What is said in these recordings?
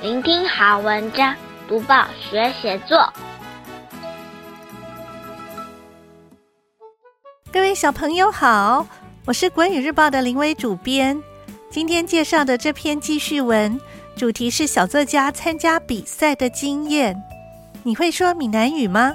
聆听好文章，读报学写作。各位小朋友好，我是国语日报的林薇主编。今天介绍的这篇记叙文，主题是小作家参加比赛的经验。你会说闽南语吗？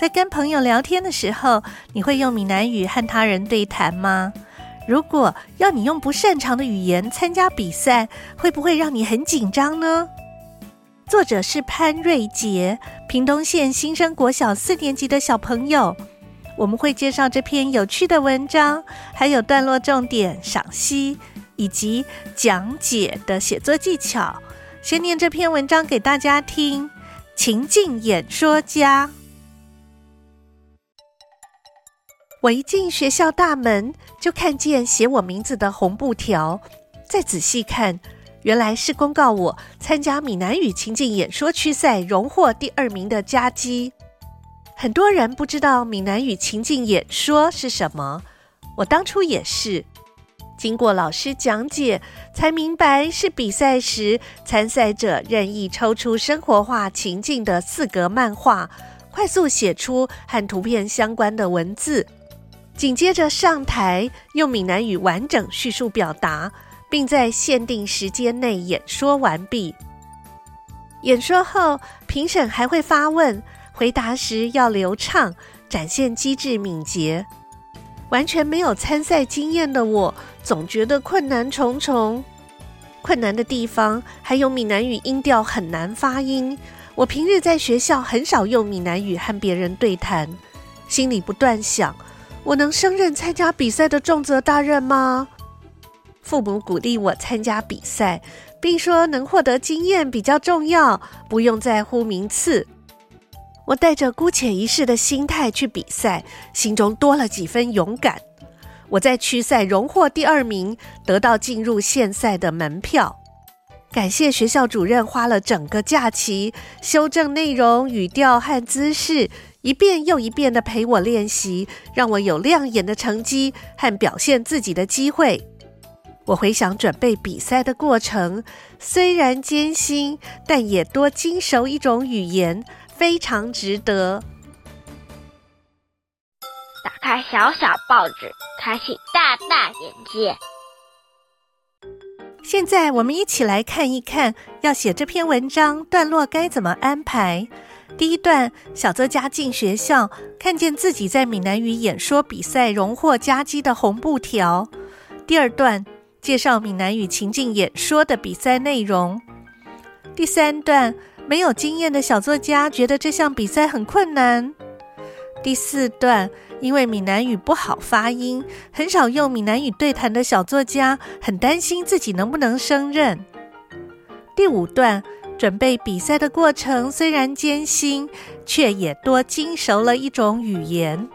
在跟朋友聊天的时候，你会用闽南语和他人对谈吗？如果要你用不擅长的语言参加比赛，会不会让你很紧张呢？作者是潘瑞杰，屏东县新生国小四年级的小朋友。我们会介绍这篇有趣的文章，还有段落重点赏析以及讲解的写作技巧。先念这篇文章给大家听。情境演说家。我一进学校大门，就看见写我名字的红布条。再仔细看，原来是公告我参加闽南语情境演说区赛荣获第二名的佳绩。很多人不知道闽南语情境演说是什么，我当初也是。经过老师讲解，才明白是比赛时参赛者任意抽出生活化情境的四格漫画，快速写出和图片相关的文字。紧接着上台，用闽南语完整叙述表达，并在限定时间内演说完毕。演说后，评审还会发问，回答时要流畅，展现机智敏捷。完全没有参赛经验的我，总觉得困难重重。困难的地方还有闽南语音调很难发音。我平日在学校很少用闽南语和别人对谈，心里不断想。我能胜任参加比赛的重责大任吗？父母鼓励我参加比赛，并说能获得经验比较重要，不用在乎名次。我带着姑且一试的心态去比赛，心中多了几分勇敢。我在区赛荣获第二名，得到进入县赛的门票。感谢学校主任花了整个假期修正内容、语调和姿势。一遍又一遍的陪我练习，让我有亮眼的成绩和表现自己的机会。我回想准备比赛的过程，虽然艰辛，但也多精熟一种语言，非常值得。打开小小报纸，开启大大眼界。现在我们一起来看一看，要写这篇文章段落该怎么安排。第一段，小作家进学校，看见自己在闽南语演说比赛荣获佳绩的红布条。第二段，介绍闽南语情境演说的比赛内容。第三段，没有经验的小作家觉得这项比赛很困难。第四段，因为闽南语不好发音，很少用闽南语对谈的小作家很担心自己能不能胜任。第五段。准备比赛的过程虽然艰辛，却也多精熟了一种语言。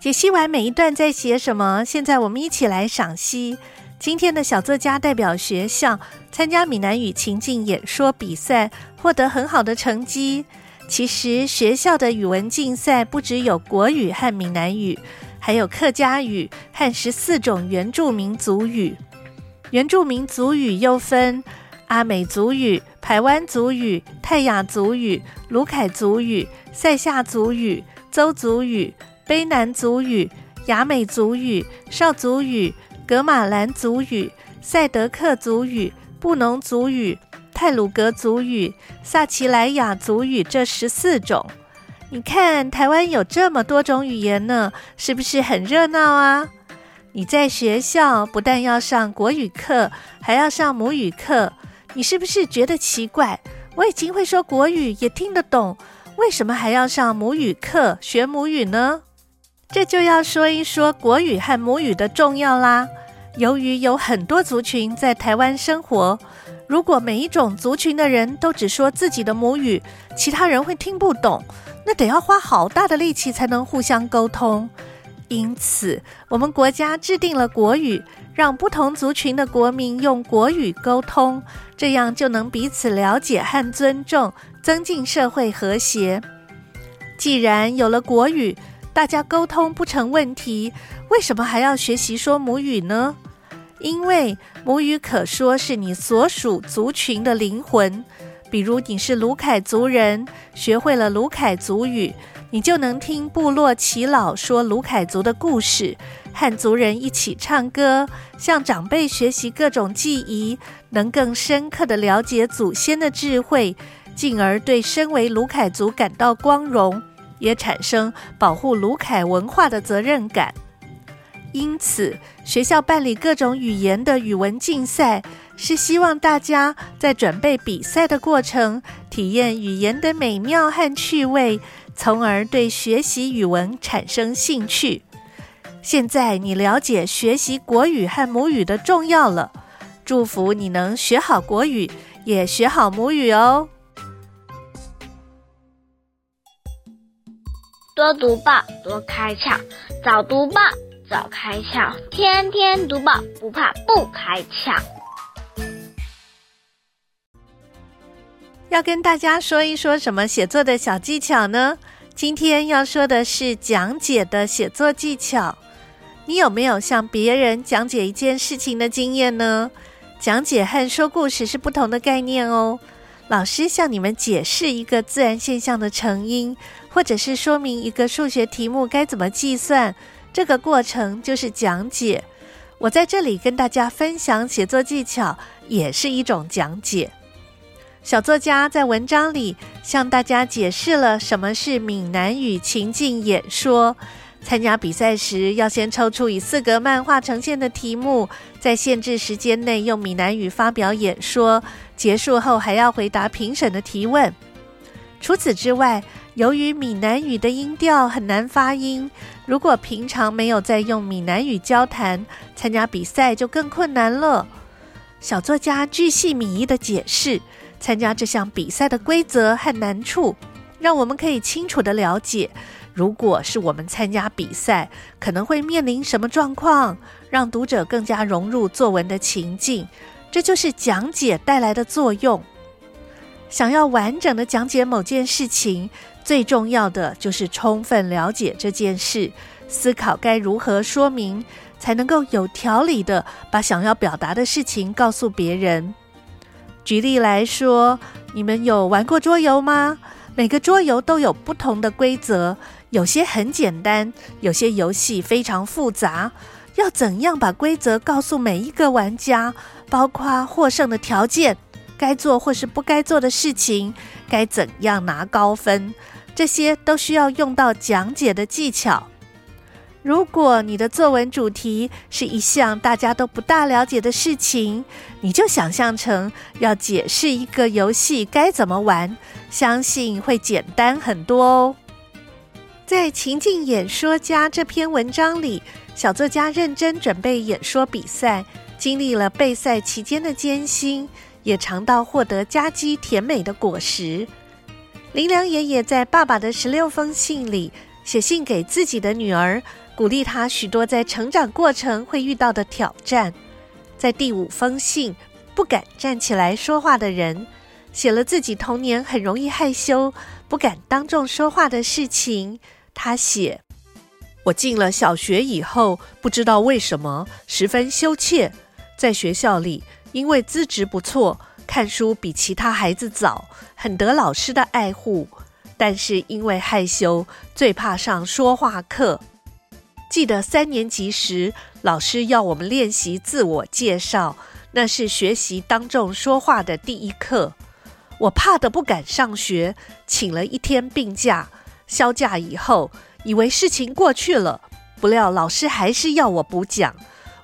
解析完每一段在写什么，现在我们一起来赏析。今天的小作家代表学校参加闽南语情境演说比赛，获得很好的成绩。其实学校的语文竞赛不只有国语和闽南语，还有客家语和十四种原住民族语。原住民族语又分阿美族语、台湾族语、泰雅族语、鲁凯族语、赛夏族语、邹族语、卑南族语、雅美族语、邵族语、格马兰族语、赛德克族语、布农族语、泰鲁格族语、萨奇莱雅族语这十四种。你看，台湾有这么多种语言呢，是不是很热闹啊？你在学校不但要上国语课，还要上母语课，你是不是觉得奇怪？我已经会说国语，也听得懂，为什么还要上母语课学母语呢？这就要说一说国语和母语的重要啦。由于有很多族群在台湾生活，如果每一种族群的人都只说自己的母语，其他人会听不懂，那得要花好大的力气才能互相沟通。因此，我们国家制定了国语，让不同族群的国民用国语沟通，这样就能彼此了解和尊重，增进社会和谐。既然有了国语，大家沟通不成问题，为什么还要学习说母语呢？因为母语可说是你所属族群的灵魂。比如你是鲁凯族人，学会了鲁凯族语，你就能听部落耆老说鲁凯族的故事，和族人一起唱歌，向长辈学习各种技艺，能更深刻地了解祖先的智慧，进而对身为鲁凯族感到光荣，也产生保护鲁凯文化的责任感。因此，学校办理各种语言的语文竞赛，是希望大家在准备比赛的过程，体验语言的美妙和趣味，从而对学习语文产生兴趣。现在你了解学习国语和母语的重要了，祝福你能学好国语，也学好母语哦。多读报，多开窍；早读报。早开窍，天天读报，不怕不开窍。要跟大家说一说什么写作的小技巧呢？今天要说的是讲解的写作技巧。你有没有向别人讲解一件事情的经验呢？讲解和说故事是不同的概念哦。老师向你们解释一个自然现象的成因，或者是说明一个数学题目该怎么计算。这个过程就是讲解。我在这里跟大家分享写作技巧，也是一种讲解。小作家在文章里向大家解释了什么是闽南语情境演说。参加比赛时，要先抽出以四格漫画呈现的题目，在限制时间内用闽南语发表演说。结束后还要回答评审的提问。除此之外，由于闽南语的音调很难发音，如果平常没有在用闽南语交谈，参加比赛就更困难了。小作家巨细靡遗的解释参加这项比赛的规则和难处，让我们可以清楚地了解，如果是我们参加比赛，可能会面临什么状况，让读者更加融入作文的情境。这就是讲解带来的作用。想要完整的讲解某件事情，最重要的就是充分了解这件事，思考该如何说明，才能够有条理的把想要表达的事情告诉别人。举例来说，你们有玩过桌游吗？每个桌游都有不同的规则，有些很简单，有些游戏非常复杂。要怎样把规则告诉每一个玩家，包括获胜的条件？该做或是不该做的事情，该怎样拿高分，这些都需要用到讲解的技巧。如果你的作文主题是一项大家都不大了解的事情，你就想象成要解释一个游戏该怎么玩，相信会简单很多哦。在《情境演说家》这篇文章里，小作家认真准备演说比赛，经历了备赛期间的艰辛。也尝到获得佳绩甜美的果实。林良爷爷在《爸爸的十六封信》里写信给自己的女儿，鼓励她许多在成长过程会遇到的挑战。在第五封信《不敢站起来说话的人》，写了自己童年很容易害羞、不敢当众说话的事情。他写：“我进了小学以后，不知道为什么十分羞怯，在学校里。”因为资质不错，看书比其他孩子早，很得老师的爱护。但是因为害羞，最怕上说话课。记得三年级时，老师要我们练习自我介绍，那是学习当众说话的第一课。我怕得不敢上学，请了一天病假。销假以后，以为事情过去了，不料老师还是要我补讲。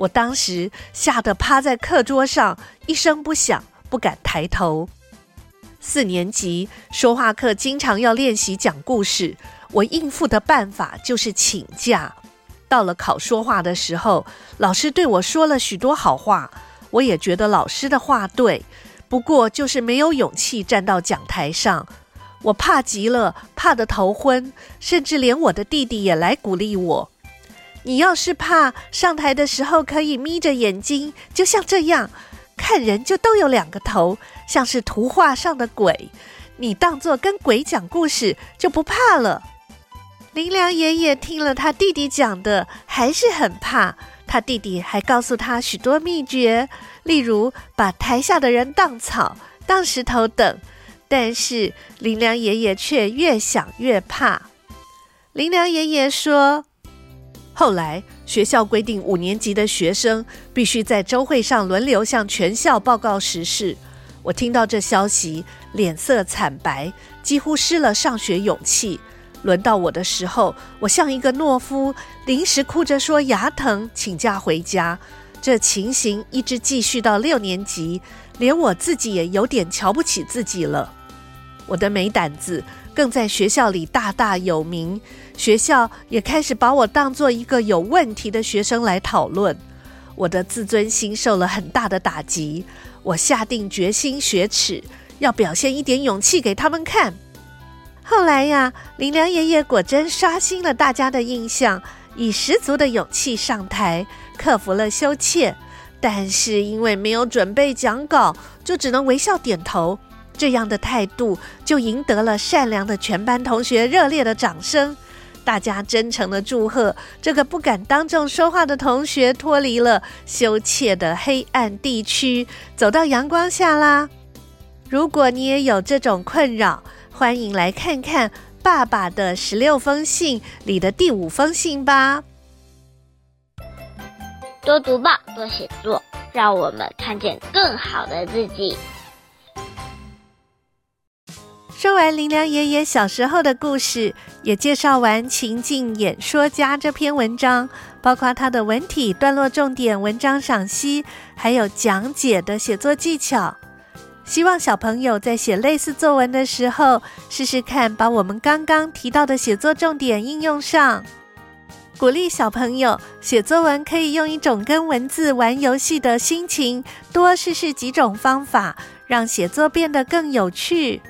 我当时吓得趴在课桌上，一声不响，不敢抬头。四年级说话课经常要练习讲故事，我应付的办法就是请假。到了考说话的时候，老师对我说了许多好话，我也觉得老师的话对，不过就是没有勇气站到讲台上。我怕极了，怕得头昏，甚至连我的弟弟也来鼓励我。你要是怕上台的时候可以眯着眼睛，就像这样看人，就都有两个头，像是图画上的鬼。你当作跟鬼讲故事，就不怕了。林良爷爷听了他弟弟讲的，还是很怕。他弟弟还告诉他许多秘诀，例如把台下的人当草、当石头等。但是林良爷爷却越想越怕。林良爷爷说：“后来学校规定，五年级的学生必须在周会上轮流向全校报告时事。我听到这消息，脸色惨白，几乎失了上学勇气。轮到我的时候，我像一个懦夫，临时哭着说牙疼，请假回家。这情形一直继续到六年级，连我自己也有点瞧不起自己了。”我的没胆子，更在学校里大大有名。学校也开始把我当做一个有问题的学生来讨论。我的自尊心受了很大的打击。我下定决心雪耻，要表现一点勇气给他们看。后来呀，林良爷爷果真刷新了大家的印象，以十足的勇气上台，克服了羞怯。但是因为没有准备讲稿，就只能微笑点头。这样的态度就赢得了善良的全班同学热烈的掌声，大家真诚的祝贺这个不敢当众说话的同学脱离了羞怯的黑暗地区，走到阳光下啦。如果你也有这种困扰，欢迎来看看《爸爸的十六封信》里的第五封信吧。多读报，多写作，让我们看见更好的自己。说完林良爷爷小时候的故事，也介绍完情境演说家这篇文章，包括他的文体、段落重点、文章赏析，还有讲解的写作技巧。希望小朋友在写类似作文的时候，试试看把我们刚刚提到的写作重点应用上。鼓励小朋友写作文，可以用一种跟文字玩游戏的心情，多试试几种方法，让写作变得更有趣。